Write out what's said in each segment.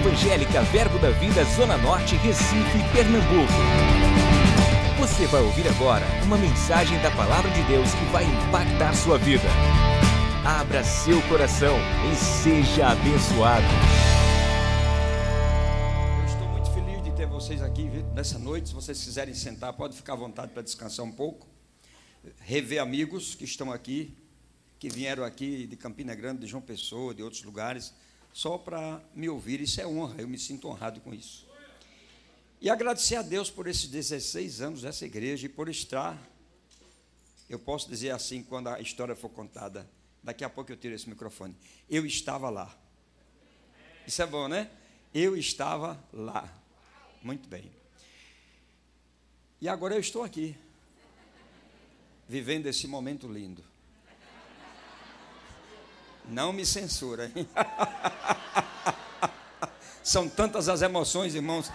Evangélica Verbo da Vida Zona Norte, Recife, Pernambuco. Você vai ouvir agora uma mensagem da Palavra de Deus que vai impactar sua vida. Abra seu coração e seja abençoado. Eu estou muito feliz de ter vocês aqui nessa noite. Se vocês quiserem sentar, pode ficar à vontade para descansar um pouco. Rever amigos que estão aqui, que vieram aqui de Campina Grande, de João Pessoa, de outros lugares, só para me ouvir. Isso é honra, eu me sinto honrado com isso. E agradecer a Deus por esses 16 anos dessa igreja e por estar, eu posso dizer assim, quando a história for contada, daqui a pouco eu tiro esse microfone. Eu estava lá. Isso é bom, né? Eu estava lá. Muito bem. E agora eu estou aqui, vivendo esse momento lindo. Não me censura, hein? São tantas as emoções, irmãos,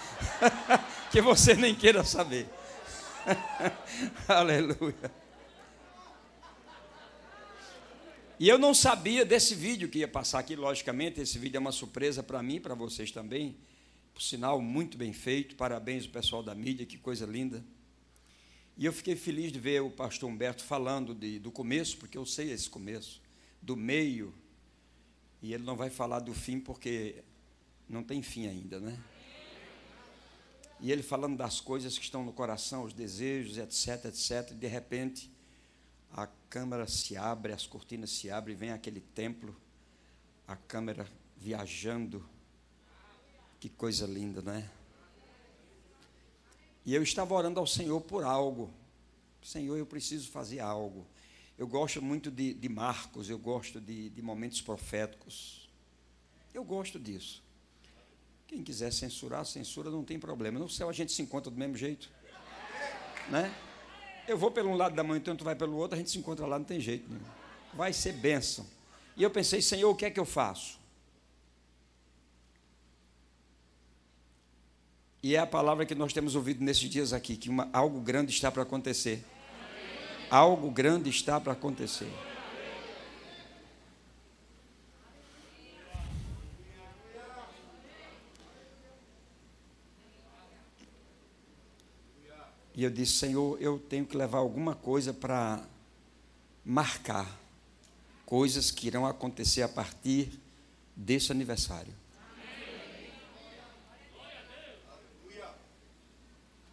que você nem queira saber. Aleluia. E eu não sabia desse vídeo que ia passar aqui, logicamente, esse vídeo é uma surpresa para mim, para vocês também. Por sinal, muito bem feito. Parabéns ao pessoal da mídia, que coisa linda. E eu fiquei feliz de ver o pastor Humberto falando de, do começo, porque eu sei esse começo, do meio, e ele não vai falar do fim porque não tem fim ainda, né? E ele falando das coisas que estão no coração, os desejos, etc, etc, e de repente a câmera se abre, as cortinas se abrem, vem aquele templo, a câmera viajando. Que coisa linda, né? E eu estava orando ao Senhor por algo. Senhor, eu preciso fazer algo. Eu gosto muito de, de Marcos, eu gosto de, de momentos proféticos. Eu gosto disso. Quem quiser censurar, censura, não tem problema. No céu a gente se encontra do mesmo jeito. Né? Eu vou pelo um lado da mão, então tu vai pelo outro, a gente se encontra lá, não tem jeito nenhum. Vai ser bênção. E eu pensei, Senhor, o que é que eu faço? E é a palavra que nós temos ouvido nesses dias aqui, que uma, algo grande está para acontecer. Algo grande está para acontecer. E eu disse, Senhor, eu tenho que levar alguma coisa para marcar coisas que irão acontecer a partir desse aniversário.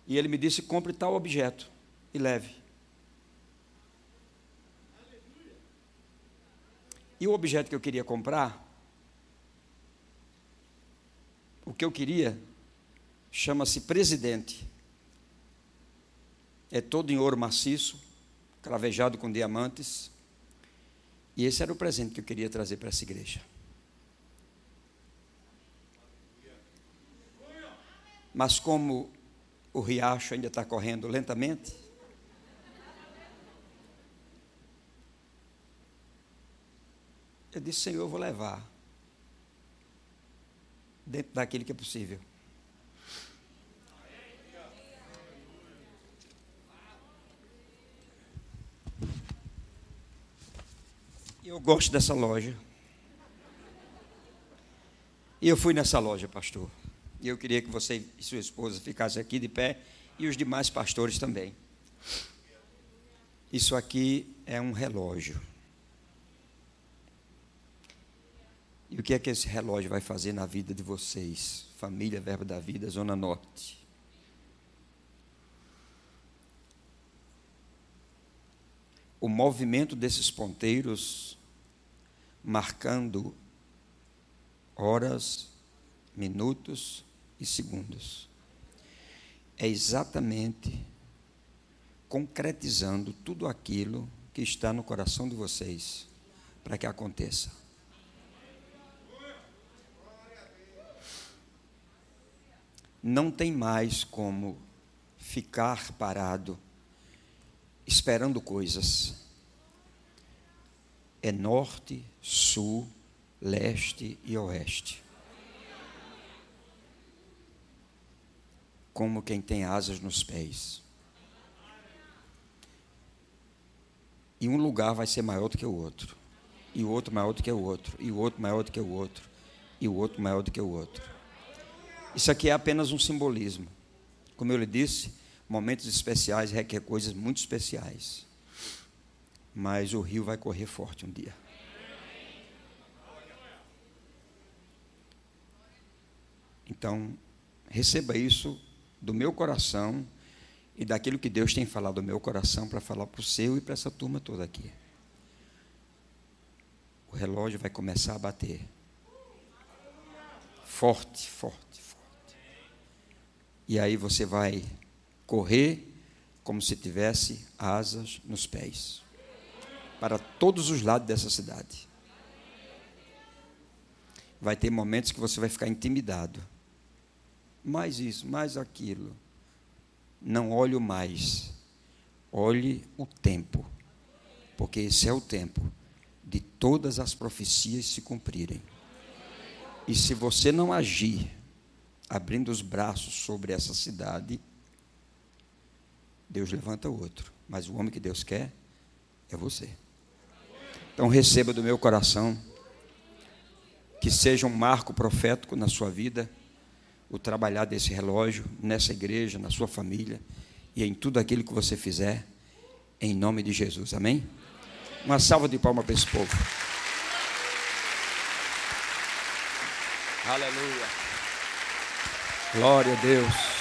E ele me disse: compre tal objeto e leve. E o objeto que eu queria comprar, o que eu queria, chama-se presidente. É todo em ouro maciço, cravejado com diamantes. E esse era o presente que eu queria trazer para essa igreja. Mas como o riacho ainda está correndo lentamente, Eu disse, Senhor, eu vou levar. Dentro daquilo que é possível. Eu gosto dessa loja. E eu fui nessa loja, pastor. E eu queria que você e sua esposa ficassem aqui de pé e os demais pastores também. Isso aqui é um relógio. E o que é que esse relógio vai fazer na vida de vocês? Família Verbo da Vida, Zona Norte. O movimento desses ponteiros marcando horas, minutos e segundos. É exatamente concretizando tudo aquilo que está no coração de vocês para que aconteça. Não tem mais como ficar parado esperando coisas. É norte, sul, leste e oeste. Como quem tem asas nos pés. E um lugar vai ser maior do que o outro. E o outro maior do que o outro. E o outro maior do que o outro. E o outro maior do que o outro. Isso aqui é apenas um simbolismo. Como eu lhe disse, momentos especiais requer coisas muito especiais. Mas o rio vai correr forte um dia. Então, receba isso do meu coração e daquilo que Deus tem falado do meu coração para falar para o seu e para essa turma toda aqui. O relógio vai começar a bater. Forte, forte. E aí você vai correr como se tivesse asas nos pés para todos os lados dessa cidade. Vai ter momentos que você vai ficar intimidado. Mais isso, mais aquilo. Não olhe mais. Olhe o tempo. Porque esse é o tempo de todas as profecias se cumprirem. E se você não agir, abrindo os braços sobre essa cidade, Deus levanta outro. Mas o homem que Deus quer é você. Então receba do meu coração que seja um marco profético na sua vida o trabalhar desse relógio nessa igreja, na sua família e em tudo aquilo que você fizer, em nome de Jesus. Amém? Uma salva de palmas para esse povo. Aleluia. Glória a Deus.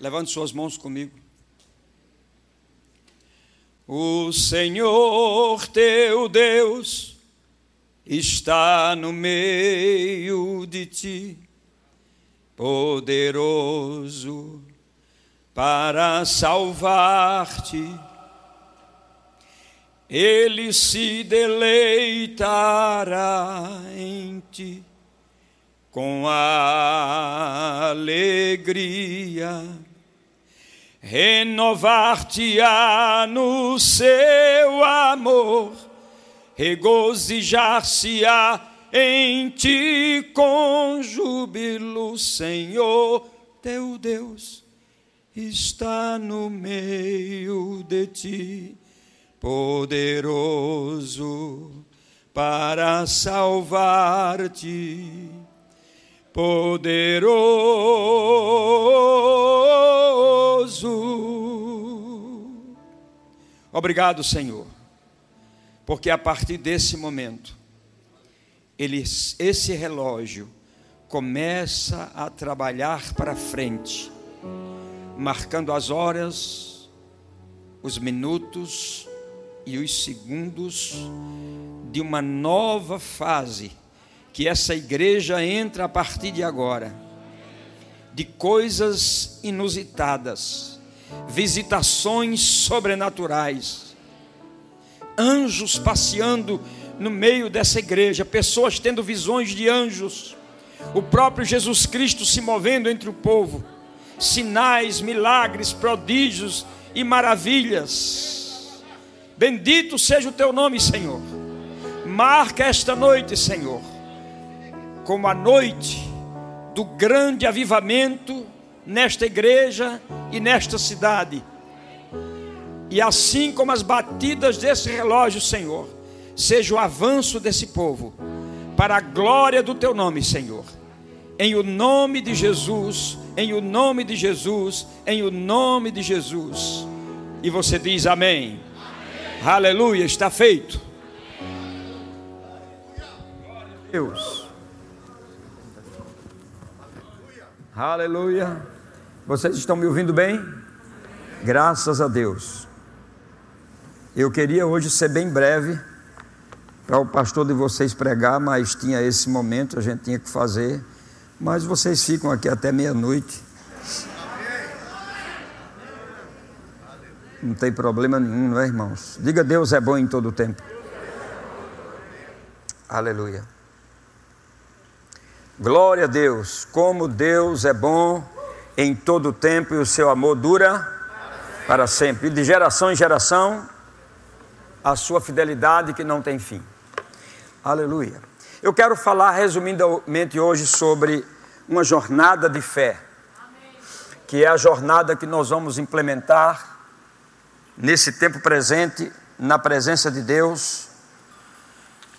Levante suas mãos comigo. O Senhor teu Deus está no meio de ti, poderoso para salvar-te. Ele se deleitará em ti com alegria renovar-te-á no seu amor, regozijar-se-á em ti com júbilo, Senhor teu Deus está no meio de ti, poderoso para salvar-te, poderoso. Obrigado, Senhor, porque a partir desse momento, ele, esse relógio começa a trabalhar para frente, marcando as horas, os minutos e os segundos de uma nova fase que essa igreja entra a partir de agora de coisas inusitadas, visitações sobrenaturais, anjos passeando no meio dessa igreja, pessoas tendo visões de anjos, o próprio Jesus Cristo se movendo entre o povo, sinais, milagres, prodígios e maravilhas. Bendito seja o teu nome, Senhor. Marca esta noite, Senhor, como a noite do grande avivamento nesta igreja e nesta cidade. E assim como as batidas desse relógio, Senhor, seja o avanço desse povo, para a glória do teu nome, Senhor. Em o nome de Jesus, em o nome de Jesus, em o nome de Jesus. E você diz amém. amém. Aleluia, está feito. Deus. Aleluia. Vocês estão me ouvindo bem? Graças a Deus. Eu queria hoje ser bem breve para o pastor de vocês pregar, mas tinha esse momento, a gente tinha que fazer. Mas vocês ficam aqui até meia-noite. Não tem problema nenhum, não é, irmãos? Diga Deus é bom em todo o tempo. Aleluia. Glória a Deus, como Deus é bom em todo o tempo e o seu amor dura para sempre. E de geração em geração, a sua fidelidade que não tem fim. Aleluia. Eu quero falar resumidamente hoje sobre uma jornada de fé, que é a jornada que nós vamos implementar nesse tempo presente, na presença de Deus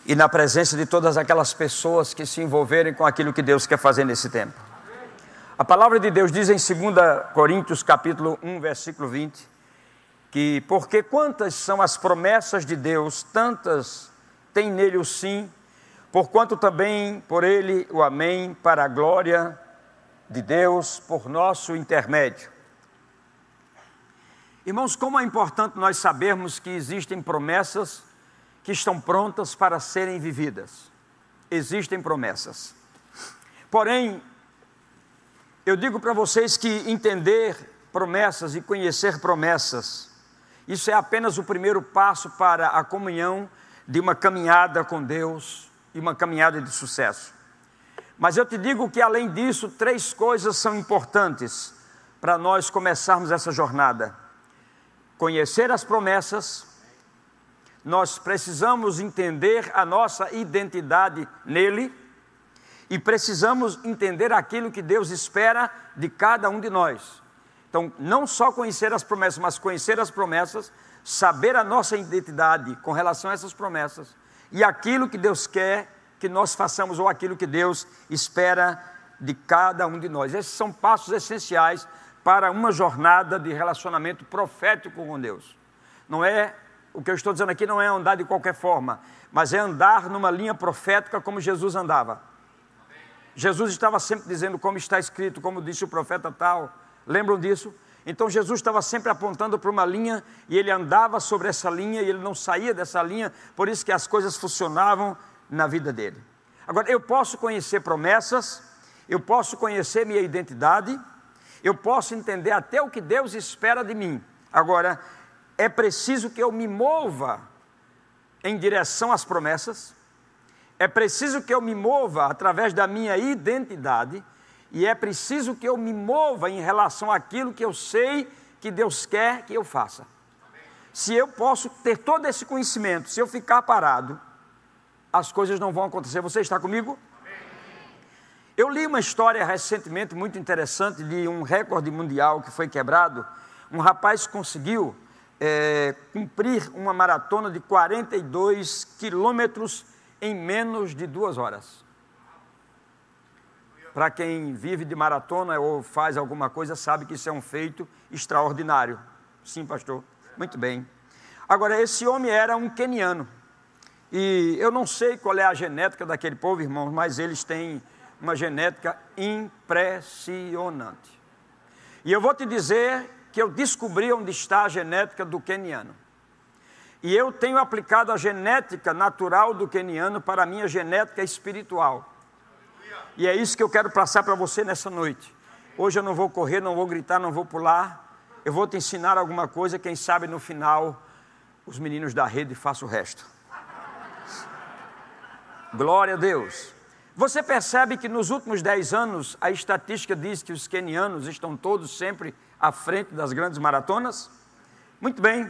e na presença de todas aquelas pessoas que se envolverem com aquilo que Deus quer fazer nesse tempo. A palavra de Deus diz em 2 Coríntios capítulo 1, versículo 20, que porque quantas são as promessas de Deus, tantas tem nele o sim, porquanto também por ele o amém, para a glória de Deus, por nosso intermédio. Irmãos, como é importante nós sabermos que existem promessas que estão prontas para serem vividas. Existem promessas. Porém, eu digo para vocês que entender promessas e conhecer promessas, isso é apenas o primeiro passo para a comunhão de uma caminhada com Deus e uma caminhada de sucesso. Mas eu te digo que, além disso, três coisas são importantes para nós começarmos essa jornada: conhecer as promessas, nós precisamos entender a nossa identidade nele e precisamos entender aquilo que Deus espera de cada um de nós. Então, não só conhecer as promessas, mas conhecer as promessas, saber a nossa identidade com relação a essas promessas e aquilo que Deus quer que nós façamos ou aquilo que Deus espera de cada um de nós. Esses são passos essenciais para uma jornada de relacionamento profético com Deus. Não é o que eu estou dizendo aqui não é andar de qualquer forma, mas é andar numa linha profética como Jesus andava. Jesus estava sempre dizendo como está escrito, como disse o profeta tal. Lembram disso? Então Jesus estava sempre apontando para uma linha e ele andava sobre essa linha e ele não saía dessa linha, por isso que as coisas funcionavam na vida dele. Agora, eu posso conhecer promessas, eu posso conhecer minha identidade, eu posso entender até o que Deus espera de mim. Agora, é preciso que eu me mova em direção às promessas, é preciso que eu me mova através da minha identidade, e é preciso que eu me mova em relação àquilo que eu sei que Deus quer que eu faça. Se eu posso ter todo esse conhecimento, se eu ficar parado, as coisas não vão acontecer. Você está comigo? Eu li uma história recentemente muito interessante de um recorde mundial que foi quebrado. Um rapaz conseguiu é, cumprir uma maratona de 42 quilômetros em menos de duas horas. Para quem vive de maratona ou faz alguma coisa, sabe que isso é um feito extraordinário. Sim, pastor. Muito bem. Agora, esse homem era um queniano. E eu não sei qual é a genética daquele povo, irmãos, mas eles têm uma genética impressionante. E eu vou te dizer que eu descobri onde está a genética do queniano. E eu tenho aplicado a genética natural do queniano para a minha genética espiritual. E é isso que eu quero passar para você nessa noite. Hoje eu não vou correr, não vou gritar, não vou pular. Eu vou te ensinar alguma coisa, quem sabe no final os meninos da rede façam o resto. Glória a Deus. Você percebe que nos últimos dez anos a estatística diz que os quenianos estão todos sempre à frente das grandes maratonas? Muito bem.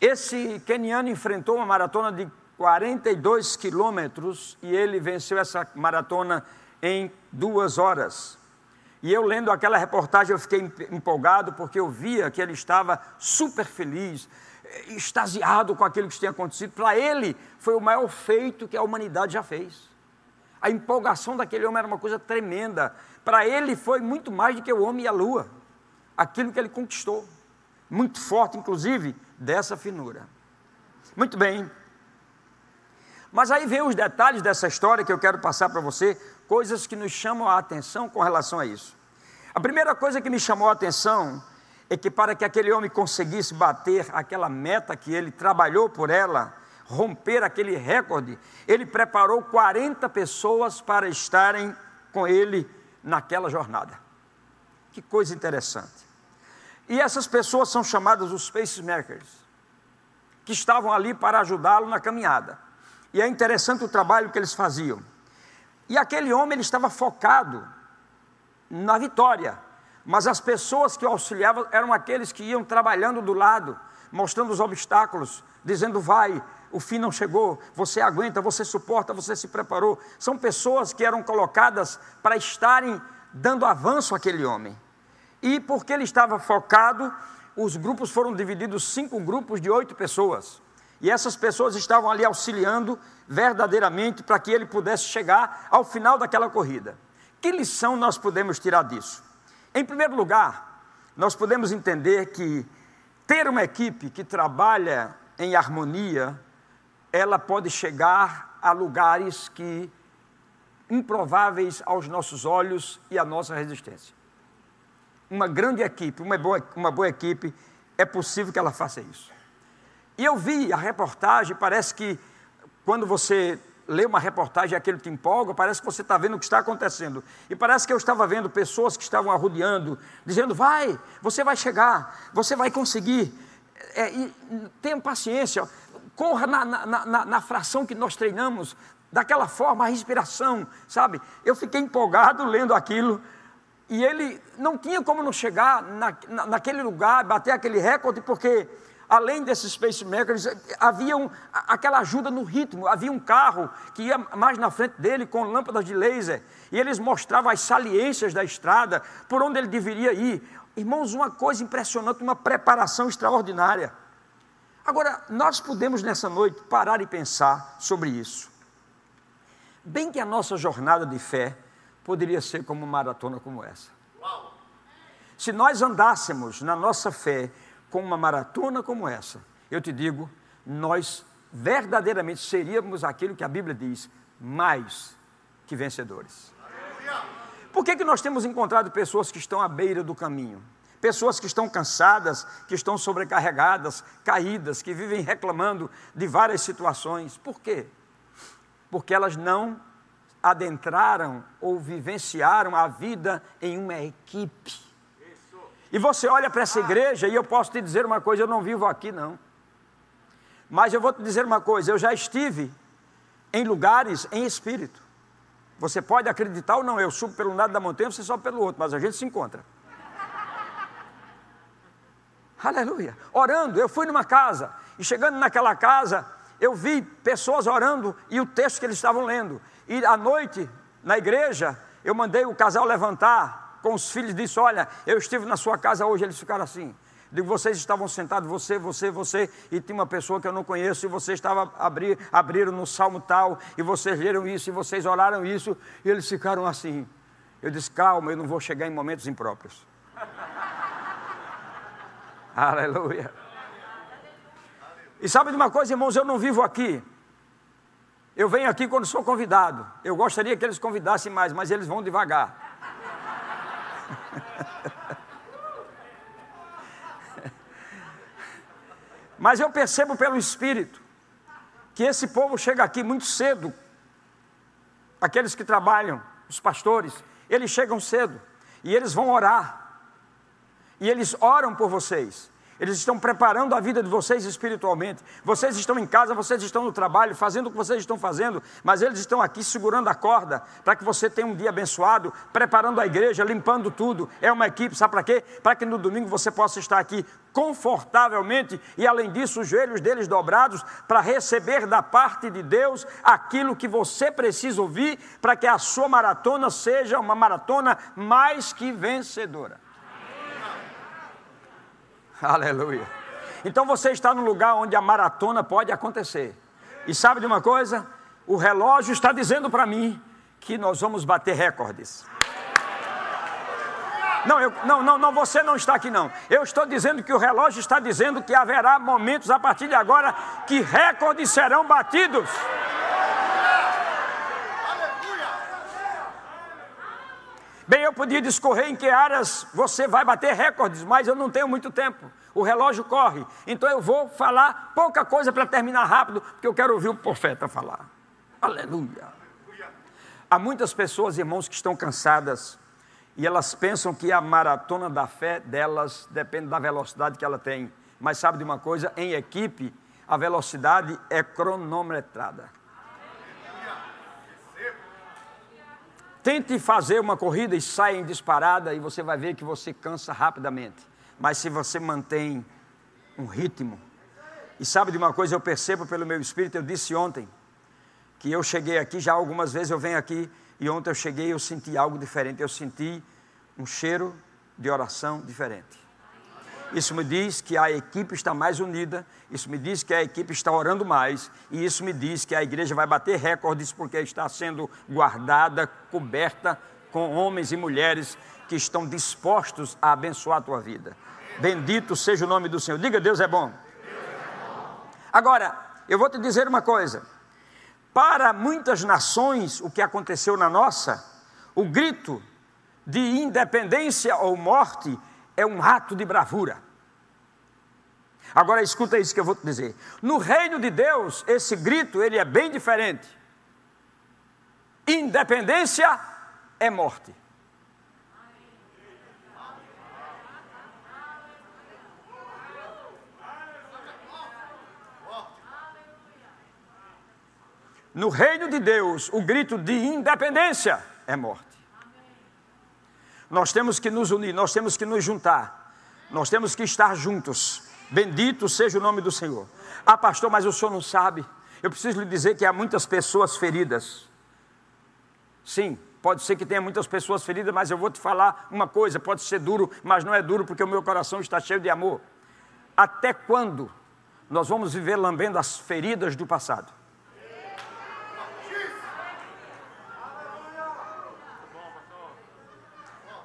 Esse keniano enfrentou uma maratona de 42 quilômetros e ele venceu essa maratona em duas horas. E eu lendo aquela reportagem eu fiquei empolgado porque eu via que ele estava super feliz, extasiado com aquilo que tinha acontecido. Para ele foi o maior feito que a humanidade já fez. A empolgação daquele homem era uma coisa tremenda. Para ele foi muito mais do que o homem e a lua aquilo que ele conquistou. Muito forte, inclusive, dessa finura. Muito bem. Mas aí vem os detalhes dessa história que eu quero passar para você, coisas que nos chamam a atenção com relação a isso. A primeira coisa que me chamou a atenção é que para que aquele homem conseguisse bater aquela meta que ele trabalhou por ela, romper aquele recorde, ele preparou 40 pessoas para estarem com ele naquela jornada. Que coisa interessante. E essas pessoas são chamadas os pacemakers, que estavam ali para ajudá-lo na caminhada. E é interessante o trabalho que eles faziam. E aquele homem ele estava focado na vitória, mas as pessoas que o auxiliavam eram aqueles que iam trabalhando do lado, mostrando os obstáculos, dizendo: vai, o fim não chegou, você aguenta, você suporta, você se preparou. São pessoas que eram colocadas para estarem dando avanço àquele homem. E porque ele estava focado, os grupos foram divididos cinco grupos de oito pessoas. E essas pessoas estavam ali auxiliando verdadeiramente para que ele pudesse chegar ao final daquela corrida. Que lição nós podemos tirar disso? Em primeiro lugar, nós podemos entender que ter uma equipe que trabalha em harmonia, ela pode chegar a lugares que improváveis aos nossos olhos e à nossa resistência. Uma grande equipe, uma boa, uma boa equipe, é possível que ela faça isso. E eu vi a reportagem, parece que quando você lê uma reportagem aquilo te empolga, parece que você está vendo o que está acontecendo. E parece que eu estava vendo pessoas que estavam arrodeando, dizendo: vai, você vai chegar, você vai conseguir. É, tenha paciência, corra na, na, na, na fração que nós treinamos, daquela forma, a respiração, sabe? Eu fiquei empolgado lendo aquilo, e ele não tinha como não chegar na, na, naquele lugar, bater aquele recorde, porque além desses pacemakers, havia um, aquela ajuda no ritmo. Havia um carro que ia mais na frente dele com lâmpadas de laser, e eles mostravam as saliências da estrada, por onde ele deveria ir. Irmãos, uma coisa impressionante, uma preparação extraordinária. Agora, nós podemos nessa noite parar e pensar sobre isso. Bem que a nossa jornada de fé poderia ser como uma maratona como essa. Se nós andássemos na nossa fé com uma maratona como essa, eu te digo, nós verdadeiramente seríamos aquilo que a Bíblia diz, mais que vencedores. Por que, que nós temos encontrado pessoas que estão à beira do caminho? Pessoas que estão cansadas, que estão sobrecarregadas, caídas, que vivem reclamando de várias situações. Por quê? porque elas não adentraram ou vivenciaram a vida em uma equipe. E você olha para essa igreja e eu posso te dizer uma coisa: eu não vivo aqui, não. Mas eu vou te dizer uma coisa: eu já estive em lugares em espírito. Você pode acreditar ou não, eu subo pelo lado da montanha, você sobe pelo outro, mas a gente se encontra. Aleluia. Orando, eu fui numa casa, e chegando naquela casa, eu vi pessoas orando e o texto que eles estavam lendo. E à noite, na igreja, eu mandei o casal levantar com os filhos disse: Olha, eu estive na sua casa hoje. Eles ficaram assim. Digo, vocês estavam sentados, você, você, você, e tinha uma pessoa que eu não conheço, e vocês estavam abrir, abriram no salmo tal, e vocês leram isso, e vocês oraram isso, e eles ficaram assim. Eu disse, calma, eu não vou chegar em momentos impróprios. Aleluia. E sabe de uma coisa, irmãos, eu não vivo aqui. Eu venho aqui quando sou convidado. Eu gostaria que eles convidassem mais, mas eles vão devagar. mas eu percebo pelo Espírito que esse povo chega aqui muito cedo. Aqueles que trabalham, os pastores, eles chegam cedo e eles vão orar. E eles oram por vocês. Eles estão preparando a vida de vocês espiritualmente. Vocês estão em casa, vocês estão no trabalho, fazendo o que vocês estão fazendo, mas eles estão aqui segurando a corda para que você tenha um dia abençoado, preparando a igreja, limpando tudo. É uma equipe, sabe para quê? Para que no domingo você possa estar aqui confortavelmente e, além disso, os joelhos deles dobrados para receber da parte de Deus aquilo que você precisa ouvir para que a sua maratona seja uma maratona mais que vencedora. Aleluia. Então você está no lugar onde a maratona pode acontecer. E sabe de uma coisa? O relógio está dizendo para mim que nós vamos bater recordes. Não, eu, não, não, não, você não está aqui não. Eu estou dizendo que o relógio está dizendo que haverá momentos a partir de agora que recordes serão batidos. Bem, eu podia discorrer em que áreas você vai bater recordes, mas eu não tenho muito tempo. O relógio corre. Então eu vou falar pouca coisa para terminar rápido, porque eu quero ouvir o profeta falar. Aleluia. Há muitas pessoas, irmãos, que estão cansadas e elas pensam que a maratona da fé delas depende da velocidade que ela tem. Mas sabe de uma coisa? Em equipe, a velocidade é cronometrada. Tente fazer uma corrida e saia em disparada e você vai ver que você cansa rapidamente. Mas se você mantém um ritmo. E sabe de uma coisa, eu percebo pelo meu espírito, eu disse ontem, que eu cheguei aqui, já algumas vezes eu venho aqui, e ontem eu cheguei eu senti algo diferente, eu senti um cheiro de oração diferente. Isso me diz que a equipe está mais unida, isso me diz que a equipe está orando mais, e isso me diz que a igreja vai bater recordes porque está sendo guardada, coberta com homens e mulheres que estão dispostos a abençoar a tua vida. Bendito seja o nome do Senhor. Diga, Deus é bom. Agora, eu vou te dizer uma coisa. Para muitas nações, o que aconteceu na nossa, o grito de independência ou morte é um ato de bravura. Agora escuta isso que eu vou te dizer. No reino de Deus, esse grito ele é bem diferente. Independência é morte. No reino de Deus, o grito de independência é morte. Nós temos que nos unir, nós temos que nos juntar, nós temos que estar juntos. Bendito seja o nome do Senhor. Ah, pastor, mas o senhor não sabe. Eu preciso lhe dizer que há muitas pessoas feridas. Sim, pode ser que tenha muitas pessoas feridas, mas eu vou te falar uma coisa: pode ser duro, mas não é duro porque o meu coração está cheio de amor. Até quando nós vamos viver lambendo as feridas do passado?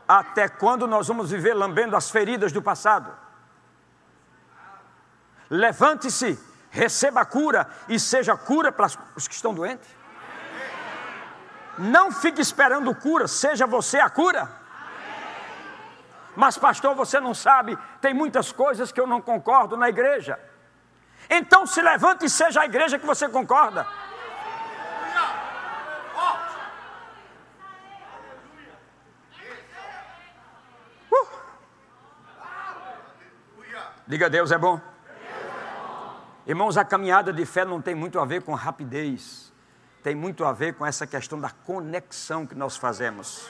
Até quando nós vamos viver lambendo as feridas do passado? Levante-se, receba a cura e seja cura para os que estão doentes. Não fique esperando cura, seja você a cura. Mas, pastor, você não sabe, tem muitas coisas que eu não concordo na igreja. Então se levante e seja a igreja que você concorda. Diga Deus é bom. Irmãos, a caminhada de fé não tem muito a ver com rapidez, tem muito a ver com essa questão da conexão que nós fazemos.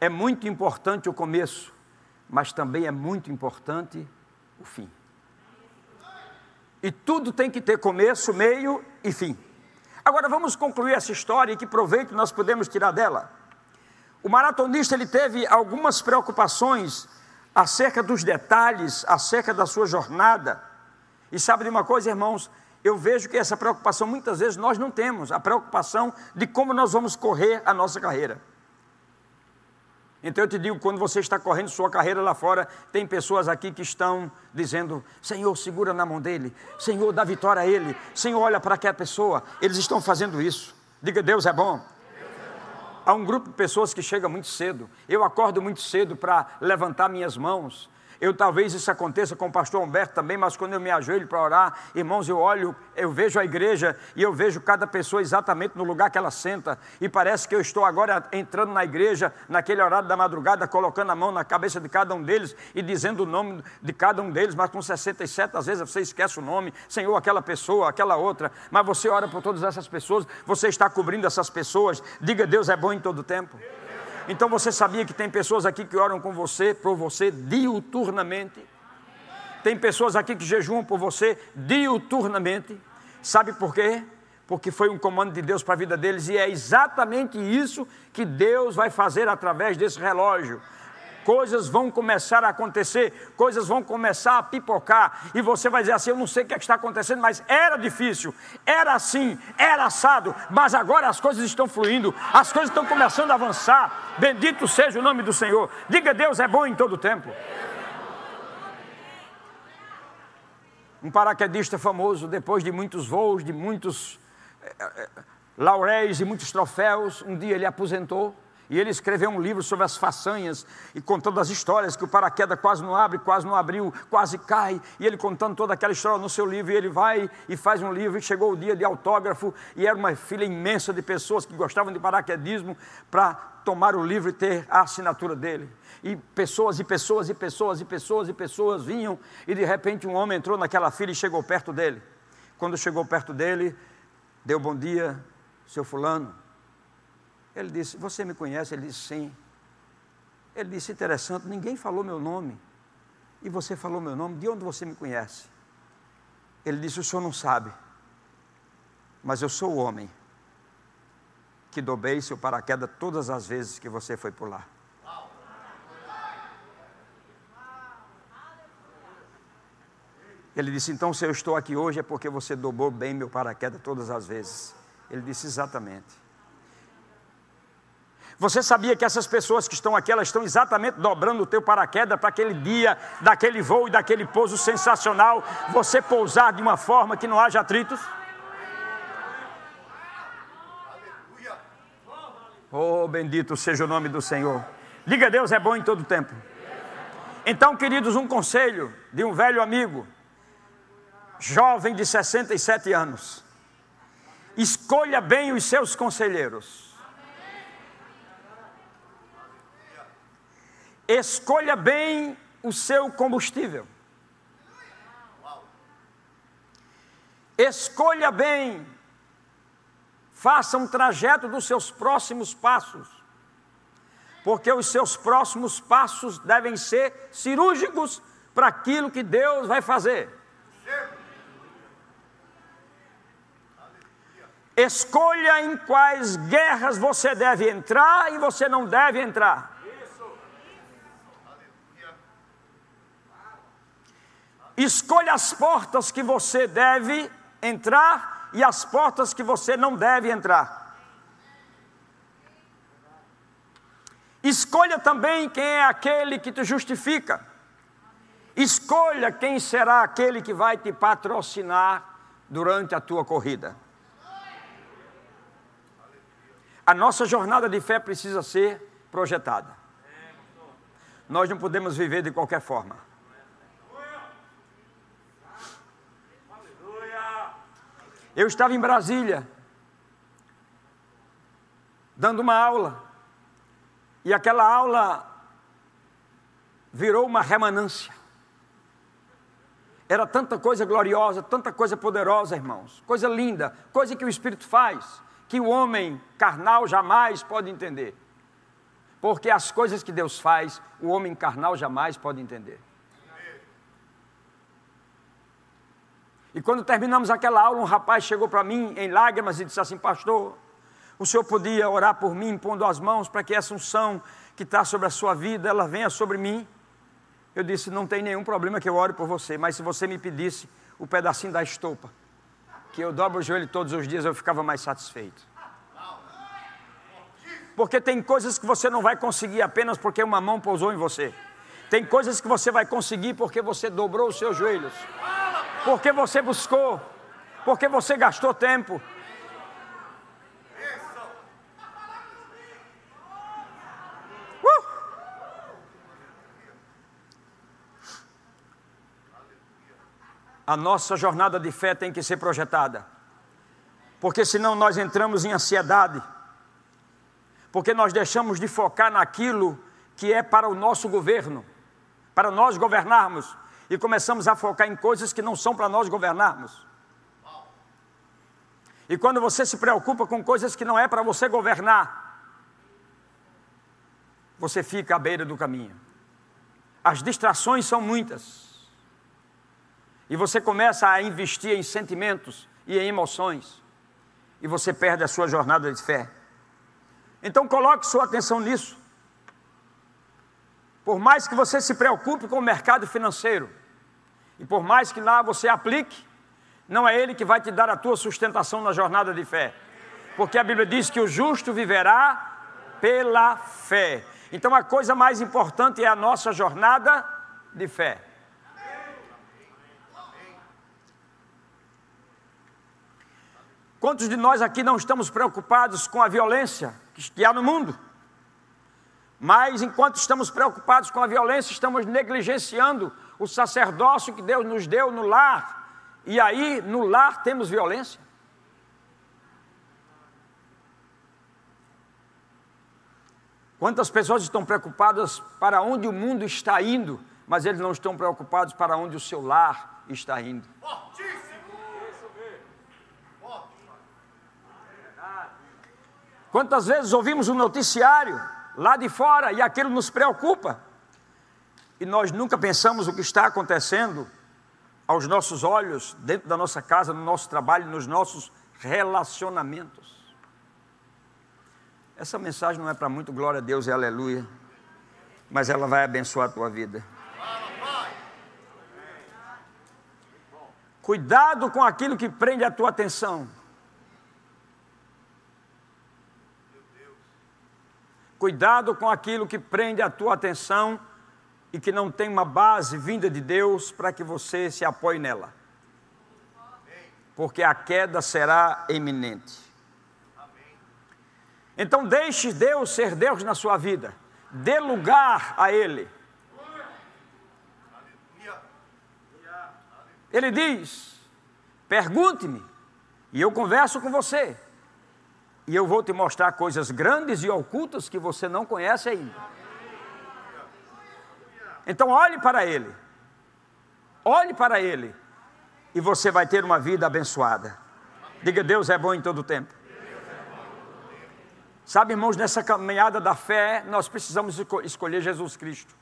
É muito importante o começo, mas também é muito importante o fim. E tudo tem que ter começo, meio e fim. Agora vamos concluir essa história e que proveito nós podemos tirar dela. O maratonista ele teve algumas preocupações acerca dos detalhes, acerca da sua jornada. E sabe de uma coisa, irmãos? Eu vejo que essa preocupação muitas vezes nós não temos, a preocupação de como nós vamos correr a nossa carreira. Então eu te digo, quando você está correndo sua carreira lá fora, tem pessoas aqui que estão dizendo: Senhor, segura na mão dele, Senhor, dá vitória a ele, Senhor, olha para aquela pessoa. Eles estão fazendo isso. Diga, Deus é bom há um grupo de pessoas que chega muito cedo. Eu acordo muito cedo para levantar minhas mãos. Eu talvez isso aconteça com o pastor Humberto também, mas quando eu me ajoelho para orar, irmãos, eu olho, eu vejo a igreja e eu vejo cada pessoa exatamente no lugar que ela senta, e parece que eu estou agora entrando na igreja, naquele horário da madrugada, colocando a mão na cabeça de cada um deles e dizendo o nome de cada um deles, mas com 67 às vezes você esquece o nome, Senhor, aquela pessoa, aquela outra, mas você ora por todas essas pessoas, você está cobrindo essas pessoas, diga Deus é bom em todo tempo. Então você sabia que tem pessoas aqui que oram com você, por você, diuturnamente? Tem pessoas aqui que jejuam por você diuturnamente. Sabe por quê? Porque foi um comando de Deus para a vida deles e é exatamente isso que Deus vai fazer através desse relógio coisas vão começar a acontecer, coisas vão começar a pipocar, e você vai dizer assim: Eu não sei o que, é que está acontecendo, mas era difícil, era assim, era assado, mas agora as coisas estão fluindo, as coisas estão começando a avançar. Bendito seja o nome do Senhor. Diga: Deus é bom em todo o tempo. Um paraquedista famoso, depois de muitos voos, de muitos eh, eh, lauréis e muitos troféus, um dia ele aposentou e ele escreveu um livro sobre as façanhas e contando as histórias que o paraquedas quase não abre, quase não abriu, quase cai. E ele contando toda aquela história no seu livro. E ele vai e faz um livro. E chegou o dia de autógrafo. E era uma fila imensa de pessoas que gostavam de paraquedismo para tomar o livro e ter a assinatura dele. E pessoas e pessoas e pessoas e pessoas e pessoas vinham. E de repente um homem entrou naquela fila e chegou perto dele. Quando chegou perto dele, deu bom dia, seu fulano. Ele disse: Você me conhece? Ele disse: Sim. Ele disse: Interessante, ninguém falou meu nome. E você falou meu nome, de onde você me conhece? Ele disse: O senhor não sabe, mas eu sou o homem que dobrei seu paraquedas todas as vezes que você foi pular. Ele disse: Então, se eu estou aqui hoje é porque você dobrou bem meu paraquedas todas as vezes. Ele disse: Exatamente. Você sabia que essas pessoas que estão aqui, elas estão exatamente dobrando o teu paraquedas para aquele dia, daquele voo e daquele pouso sensacional, você pousar de uma forma que não haja atritos? Oh, bendito seja o nome do Senhor. Diga Deus é bom em todo tempo. Então, queridos, um conselho de um velho amigo, jovem de 67 anos. Escolha bem os seus conselheiros. Escolha bem o seu combustível. Escolha bem, faça um trajeto dos seus próximos passos, porque os seus próximos passos devem ser cirúrgicos para aquilo que Deus vai fazer. Escolha em quais guerras você deve entrar e você não deve entrar. Escolha as portas que você deve entrar e as portas que você não deve entrar. Escolha também quem é aquele que te justifica. Escolha quem será aquele que vai te patrocinar durante a tua corrida. A nossa jornada de fé precisa ser projetada. Nós não podemos viver de qualquer forma. Eu estava em Brasília, dando uma aula, e aquela aula virou uma remanância. Era tanta coisa gloriosa, tanta coisa poderosa, irmãos, coisa linda, coisa que o Espírito faz que o homem carnal jamais pode entender. Porque as coisas que Deus faz, o homem carnal jamais pode entender. E quando terminamos aquela aula, um rapaz chegou para mim em lágrimas e disse assim: Pastor, o senhor podia orar por mim, pondo as mãos para que essa unção que está sobre a sua vida, ela venha sobre mim? Eu disse: Não tem nenhum problema que eu ore por você, mas se você me pedisse o pedacinho da estopa, que eu dobro o joelho todos os dias, eu ficava mais satisfeito. Porque tem coisas que você não vai conseguir apenas porque uma mão pousou em você. Tem coisas que você vai conseguir porque você dobrou os seus joelhos. Porque você buscou. Porque você gastou tempo. A nossa jornada de fé tem que ser projetada. Porque senão nós entramos em ansiedade. Porque nós deixamos de focar naquilo que é para o nosso governo, para nós governarmos, e começamos a focar em coisas que não são para nós governarmos. E quando você se preocupa com coisas que não é para você governar, você fica à beira do caminho. As distrações são muitas. E você começa a investir em sentimentos e em emoções. E você perde a sua jornada de fé. Então coloque sua atenção nisso. Por mais que você se preocupe com o mercado financeiro, e por mais que lá você aplique, não é ele que vai te dar a tua sustentação na jornada de fé. Porque a Bíblia diz que o justo viverá pela fé. Então a coisa mais importante é a nossa jornada de fé. Quantos de nós aqui não estamos preocupados com a violência que há no mundo? Mas enquanto estamos preocupados com a violência, estamos negligenciando o sacerdócio que Deus nos deu no lar. E aí, no lar, temos violência. Quantas pessoas estão preocupadas para onde o mundo está indo, mas eles não estão preocupados para onde o seu lar está indo. Quantas vezes ouvimos um noticiário lá de fora e aquilo nos preocupa? e nós nunca pensamos o que está acontecendo aos nossos olhos, dentro da nossa casa, no nosso trabalho, nos nossos relacionamentos. Essa mensagem não é para muito glória a Deus e aleluia, mas ela vai abençoar a tua vida. Cuidado com aquilo que prende a tua atenção. Cuidado com aquilo que prende a tua atenção e que não tem uma base vinda de Deus para que você se apoie nela. Porque a queda será iminente. Então deixe Deus ser Deus na sua vida. Dê lugar a Ele. Ele diz: pergunte-me, e eu converso com você, e eu vou te mostrar coisas grandes e ocultas que você não conhece ainda. Então olhe para Ele, olhe para Ele, e você vai ter uma vida abençoada. Diga: Deus é bom em todo tempo. Sabe, irmãos, nessa caminhada da fé, nós precisamos escolher Jesus Cristo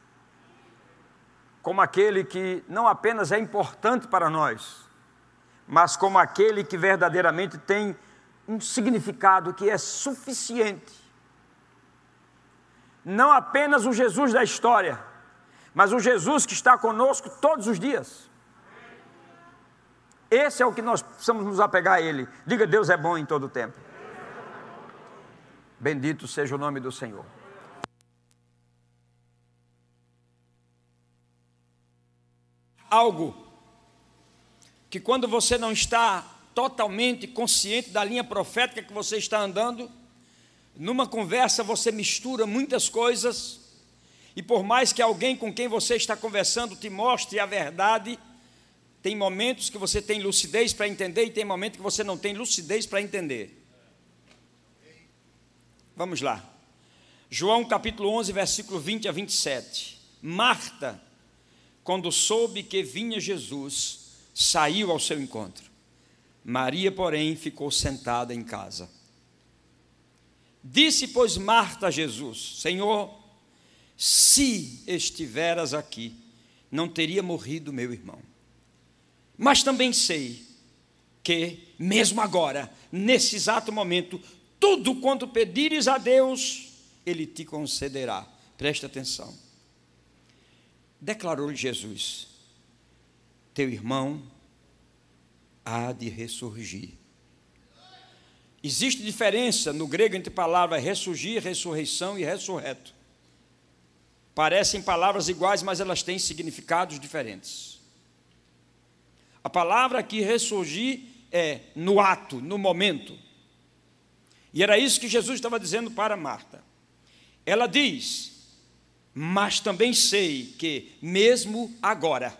como aquele que não apenas é importante para nós, mas como aquele que verdadeiramente tem um significado que é suficiente. Não apenas o Jesus da história, mas o Jesus que está conosco todos os dias. Esse é o que nós precisamos nos apegar a Ele. Diga: Deus é bom em todo o tempo. Bendito seja o nome do Senhor. Algo que quando você não está totalmente consciente da linha profética que você está andando, numa conversa você mistura muitas coisas e por mais que alguém com quem você está conversando te mostre a verdade, tem momentos que você tem lucidez para entender e tem momentos que você não tem lucidez para entender. Vamos lá. João capítulo 11, versículo 20 a 27. Marta, quando soube que vinha Jesus, saiu ao seu encontro. Maria, porém, ficou sentada em casa. Disse, pois, Marta a Jesus: Senhor, se estiveras aqui, não teria morrido meu irmão. Mas também sei que, mesmo agora, nesse exato momento, tudo quanto pedires a Deus, Ele te concederá. Preste atenção. Declarou Jesus: Teu irmão há de ressurgir. Existe diferença no grego entre palavras ressurgir, ressurreição e ressurreto. Parecem palavras iguais, mas elas têm significados diferentes. A palavra aqui ressurgir é no ato, no momento. E era isso que Jesus estava dizendo para Marta. Ela diz: Mas também sei que, mesmo agora,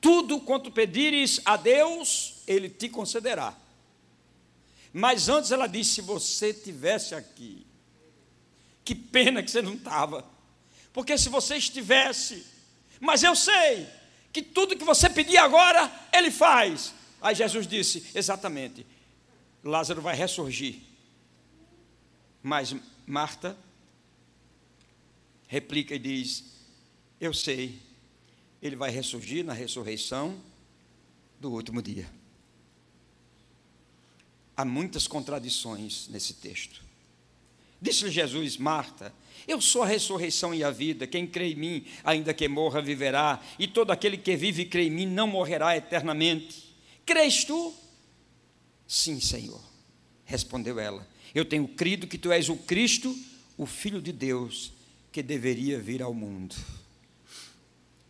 tudo quanto pedires a Deus, Ele te concederá. Mas antes ela disse: Se você tivesse aqui, que pena que você não estava. Porque se você estivesse, mas eu sei que tudo que você pedir agora, Ele faz. Aí Jesus disse: exatamente, Lázaro vai ressurgir. Mas Marta replica e diz: Eu sei, ele vai ressurgir na ressurreição do último dia. Há muitas contradições nesse texto. Disse-lhe Jesus, Marta, eu sou a ressurreição e a vida. Quem crê em mim, ainda que morra, viverá. E todo aquele que vive e crê em mim não morrerá eternamente. Crês tu? Sim, Senhor. Respondeu ela. Eu tenho crido que tu és o Cristo, o Filho de Deus, que deveria vir ao mundo.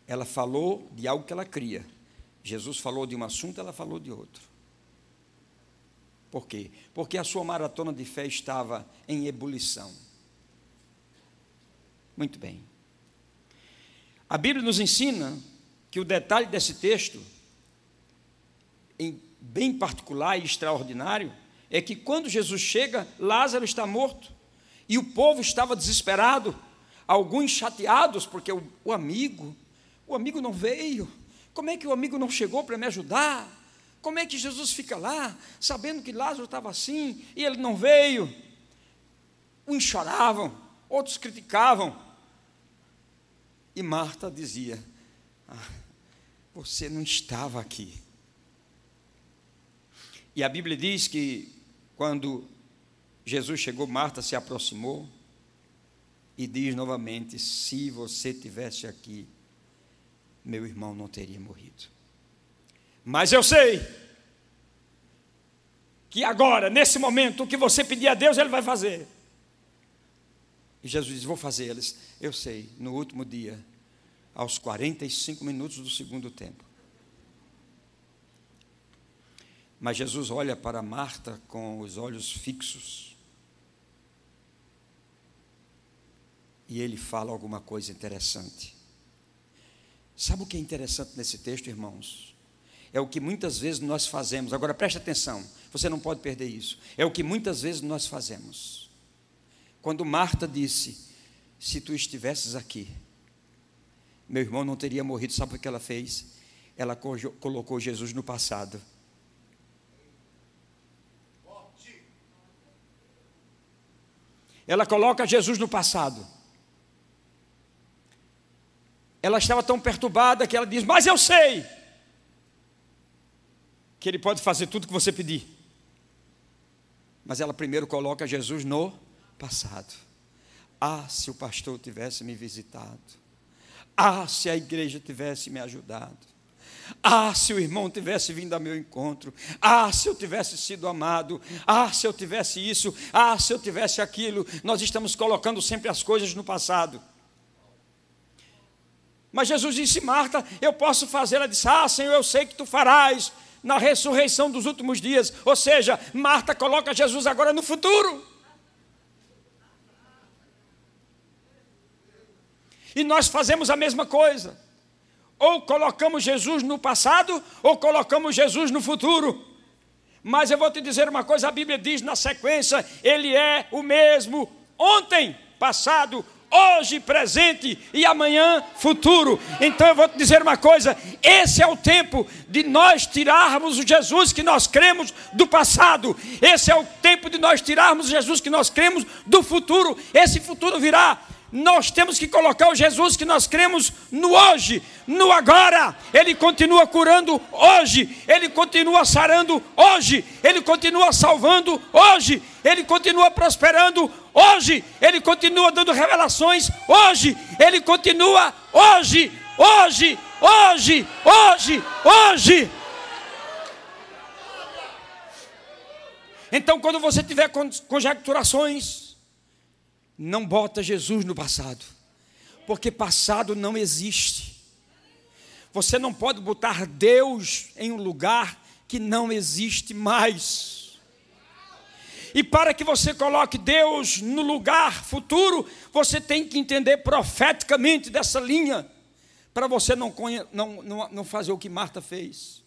Ela falou de algo que ela cria. Jesus falou de um assunto, ela falou de outro. Por quê? Porque a sua maratona de fé estava em ebulição. Muito bem. A Bíblia nos ensina que o detalhe desse texto, em bem particular e extraordinário, é que quando Jesus chega, Lázaro está morto e o povo estava desesperado, alguns chateados porque o, o amigo, o amigo não veio. Como é que o amigo não chegou para me ajudar? Como é que Jesus fica lá, sabendo que Lázaro estava assim e ele não veio? Uns choravam, outros criticavam, E Marta dizia: ah, Você não estava aqui. E a Bíblia diz que quando Jesus chegou, Marta se aproximou e diz novamente: Se você tivesse aqui, meu irmão não teria morrido. Mas eu sei que agora, nesse momento, o que você pedir a Deus, Ele vai fazer. E Jesus diz: Vou fazer eles. Eu sei, no último dia, aos 45 minutos do segundo tempo. Mas Jesus olha para Marta com os olhos fixos. E ele fala alguma coisa interessante. Sabe o que é interessante nesse texto, irmãos? É o que muitas vezes nós fazemos. Agora preste atenção, você não pode perder isso. É o que muitas vezes nós fazemos. Quando Marta disse: Se tu estivesses aqui, meu irmão não teria morrido. Sabe o que ela fez? Ela colocou Jesus no passado. Ela coloca Jesus no passado. Ela estava tão perturbada que ela diz: Mas eu sei que Ele pode fazer tudo que você pedir. Mas ela primeiro coloca Jesus no passado. Ah, se o pastor tivesse me visitado. Ah, se a igreja tivesse me ajudado. Ah, se o irmão tivesse vindo ao meu encontro. Ah, se eu tivesse sido amado. Ah, se eu tivesse isso. Ah, se eu tivesse aquilo. Nós estamos colocando sempre as coisas no passado. Mas Jesus disse: Marta, eu posso fazer. Ela disse: Ah, Senhor, eu sei que tu farás na ressurreição dos últimos dias. Ou seja, Marta coloca Jesus agora no futuro. E nós fazemos a mesma coisa. Ou colocamos Jesus no passado, ou colocamos Jesus no futuro. Mas eu vou te dizer uma coisa: a Bíblia diz na sequência, Ele é o mesmo ontem, passado, hoje presente e amanhã futuro. Então eu vou te dizer uma coisa: esse é o tempo de nós tirarmos o Jesus que nós cremos do passado. Esse é o tempo de nós tirarmos o Jesus que nós cremos do futuro. Esse futuro virá nós temos que colocar o Jesus que nós cremos no hoje, no agora. Ele continua curando hoje, ele continua sarando hoje, ele continua salvando hoje, ele continua prosperando hoje, ele continua dando revelações hoje, ele continua hoje, hoje, hoje, hoje, hoje. Então, quando você tiver conjecturações, não bota Jesus no passado, porque passado não existe. Você não pode botar Deus em um lugar que não existe mais. E para que você coloque Deus no lugar futuro, você tem que entender profeticamente dessa linha, para você não, não, não, não fazer o que Marta fez.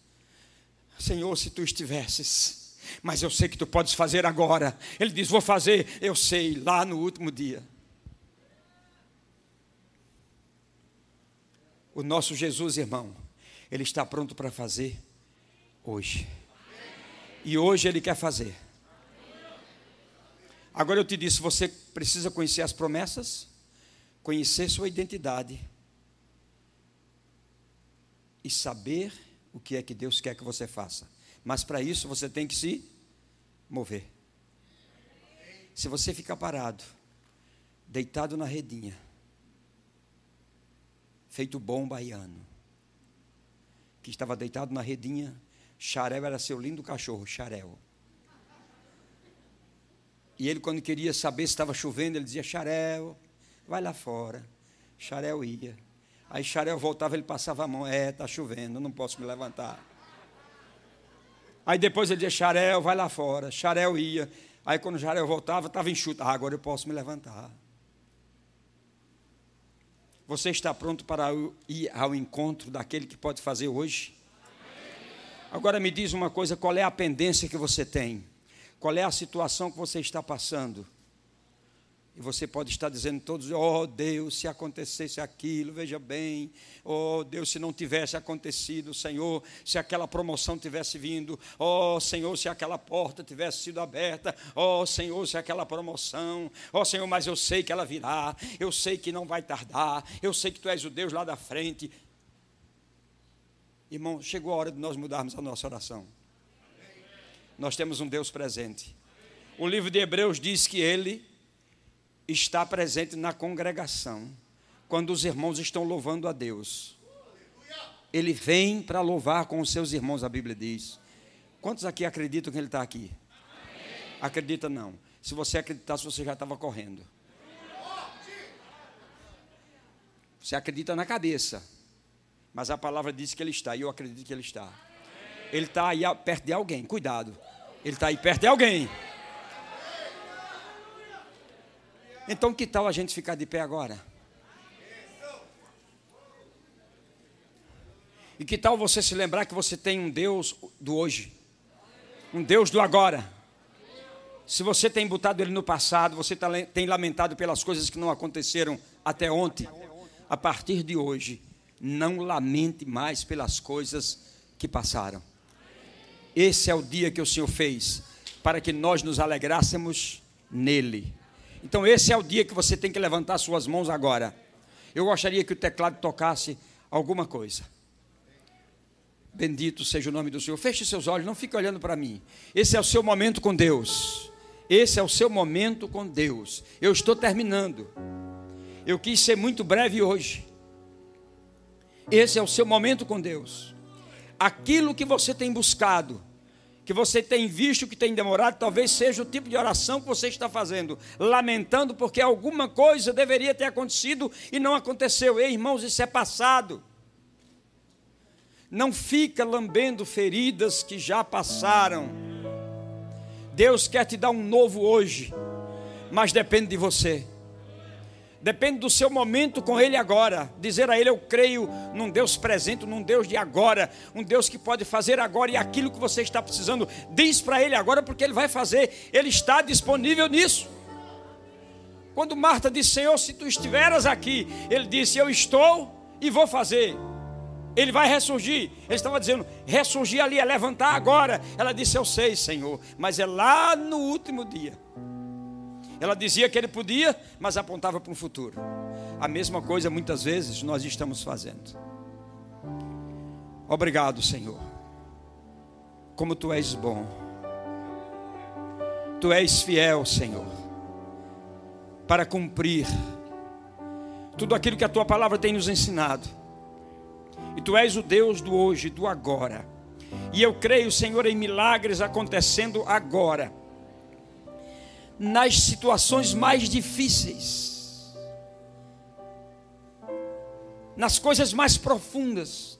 Senhor, se tu estivesses mas eu sei que tu podes fazer agora. Ele diz: Vou fazer, eu sei, lá no último dia. O nosso Jesus, irmão, ele está pronto para fazer hoje. E hoje ele quer fazer. Agora eu te disse: você precisa conhecer as promessas, conhecer sua identidade e saber o que é que Deus quer que você faça. Mas para isso você tem que se mover. Se você ficar parado, deitado na redinha, feito bom baiano, que estava deitado na redinha, Xarel era seu lindo cachorro, Xarel. E ele, quando queria saber se estava chovendo, ele dizia: Xarel, vai lá fora. Xarel ia. Aí Xarel voltava, ele passava a mão: É, está chovendo, não posso me levantar. Aí depois ele dizia, Xarel, vai lá fora. Xarel ia. Aí quando Xarel voltava, estava enxuto. Ah, agora eu posso me levantar. Você está pronto para ir ao encontro daquele que pode fazer hoje? Agora me diz uma coisa: qual é a pendência que você tem? Qual é a situação que você está passando? E você pode estar dizendo todos, oh Deus, se acontecesse aquilo, veja bem, oh Deus, se não tivesse acontecido, Senhor, se aquela promoção tivesse vindo, oh Senhor, se aquela porta tivesse sido aberta, oh Senhor, se aquela promoção, oh Senhor, mas eu sei que ela virá, eu sei que não vai tardar, eu sei que Tu és o Deus lá da frente. Irmão, chegou a hora de nós mudarmos a nossa oração. Nós temos um Deus presente. O livro de Hebreus diz que Ele está presente na congregação, quando os irmãos estão louvando a Deus. Ele vem para louvar com os seus irmãos, a Bíblia diz. Quantos aqui acreditam que ele está aqui? Amém. Acredita não. Se você acreditasse, você já estava correndo. Você acredita na cabeça, mas a palavra diz que ele está, e eu acredito que ele está. Ele está aí perto de alguém, cuidado. Ele está aí perto de alguém. Então, que tal a gente ficar de pé agora? E que tal você se lembrar que você tem um Deus do hoje, um Deus do agora. Se você tem botado ele no passado, você tá tem lamentado pelas coisas que não aconteceram até ontem, a partir de hoje, não lamente mais pelas coisas que passaram. Esse é o dia que o Senhor fez para que nós nos alegrássemos nele. Então, esse é o dia que você tem que levantar suas mãos agora. Eu gostaria que o teclado tocasse alguma coisa. Bendito seja o nome do Senhor. Feche seus olhos, não fique olhando para mim. Esse é o seu momento com Deus. Esse é o seu momento com Deus. Eu estou terminando. Eu quis ser muito breve hoje. Esse é o seu momento com Deus. Aquilo que você tem buscado, que você tem visto que tem demorado, talvez seja o tipo de oração que você está fazendo, lamentando porque alguma coisa deveria ter acontecido e não aconteceu. Ei, irmãos, isso é passado. Não fica lambendo feridas que já passaram. Deus quer te dar um novo hoje, mas depende de você. Depende do seu momento com Ele agora. Dizer a Ele: Eu creio num Deus presente, num Deus de agora, um Deus que pode fazer agora e aquilo que você está precisando. Diz para Ele agora, porque Ele vai fazer. Ele está disponível nisso. Quando Marta disse: Senhor, se tu estiveras aqui, Ele disse: Eu estou e vou fazer. Ele vai ressurgir. Ele estava dizendo: ressurgir ali é levantar agora. Ela disse: Eu sei, Senhor, mas é lá no último dia. Ela dizia que ele podia, mas apontava para um futuro. A mesma coisa muitas vezes nós estamos fazendo. Obrigado, Senhor. Como tu és bom. Tu és fiel, Senhor, para cumprir tudo aquilo que a tua palavra tem nos ensinado. E tu és o Deus do hoje, do agora. E eu creio, Senhor, em milagres acontecendo agora nas situações mais difíceis, nas coisas mais profundas,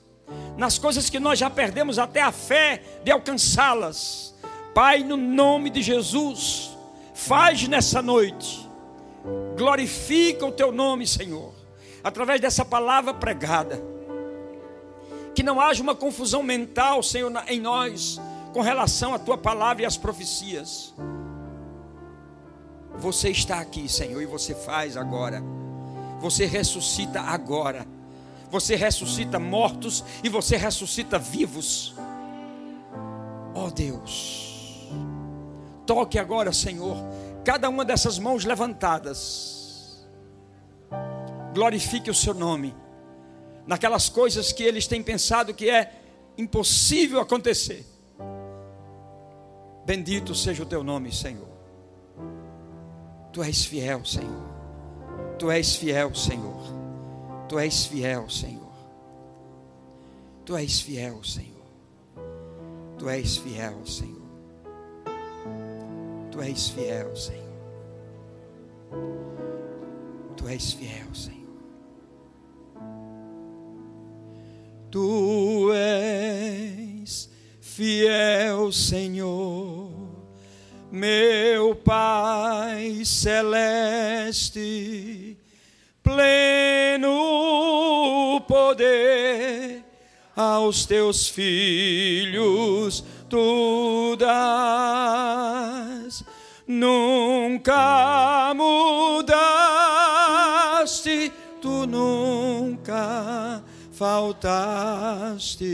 nas coisas que nós já perdemos até a fé de alcançá-las. Pai, no nome de Jesus, faz nessa noite, glorifica o teu nome, Senhor, através dessa palavra pregada. Que não haja uma confusão mental, Senhor, em nós, com relação à tua palavra e às profecias. Você está aqui, Senhor, e você faz agora. Você ressuscita agora. Você ressuscita mortos e você ressuscita vivos. Ó oh Deus, toque agora, Senhor, cada uma dessas mãos levantadas. Glorifique o seu nome naquelas coisas que eles têm pensado que é impossível acontecer. Bendito seja o teu nome, Senhor. Tu és fiel, Senhor. Tu és fiel, Senhor. Tu és fiel, Senhor. Tu és fiel, Senhor. Tu és fiel, Senhor. Tu és fiel, Senhor. Tu és fiel, Senhor. Tu és fiel, Senhor meu Pai celeste, pleno poder aos teus filhos tu dás. Nunca mudaste, tu nunca faltaste,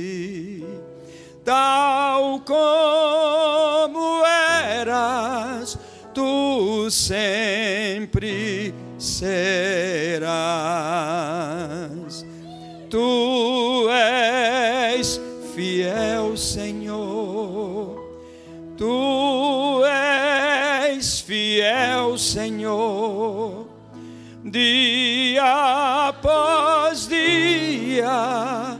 tal como eras, tu sempre serás. Tu és fiel, Senhor. Tu és fiel, Senhor. Dia após dia,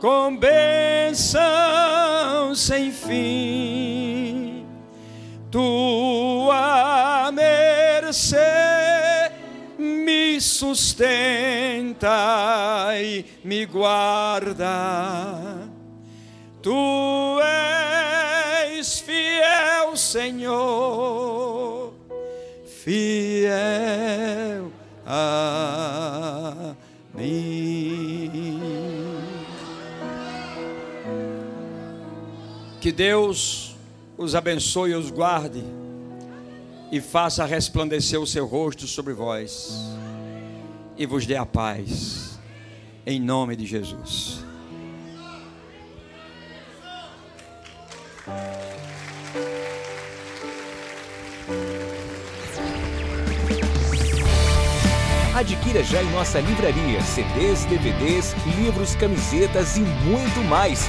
com bênção sem fim. Tua mercê me sustenta e me guarda. Tu és fiel, Senhor, fiel a mim. Que Deus os abençoe e os guarde e faça resplandecer o seu rosto sobre vós e vos dê a paz, em nome de Jesus. Adquira já em nossa livraria CDs, DVDs, livros, camisetas e muito mais.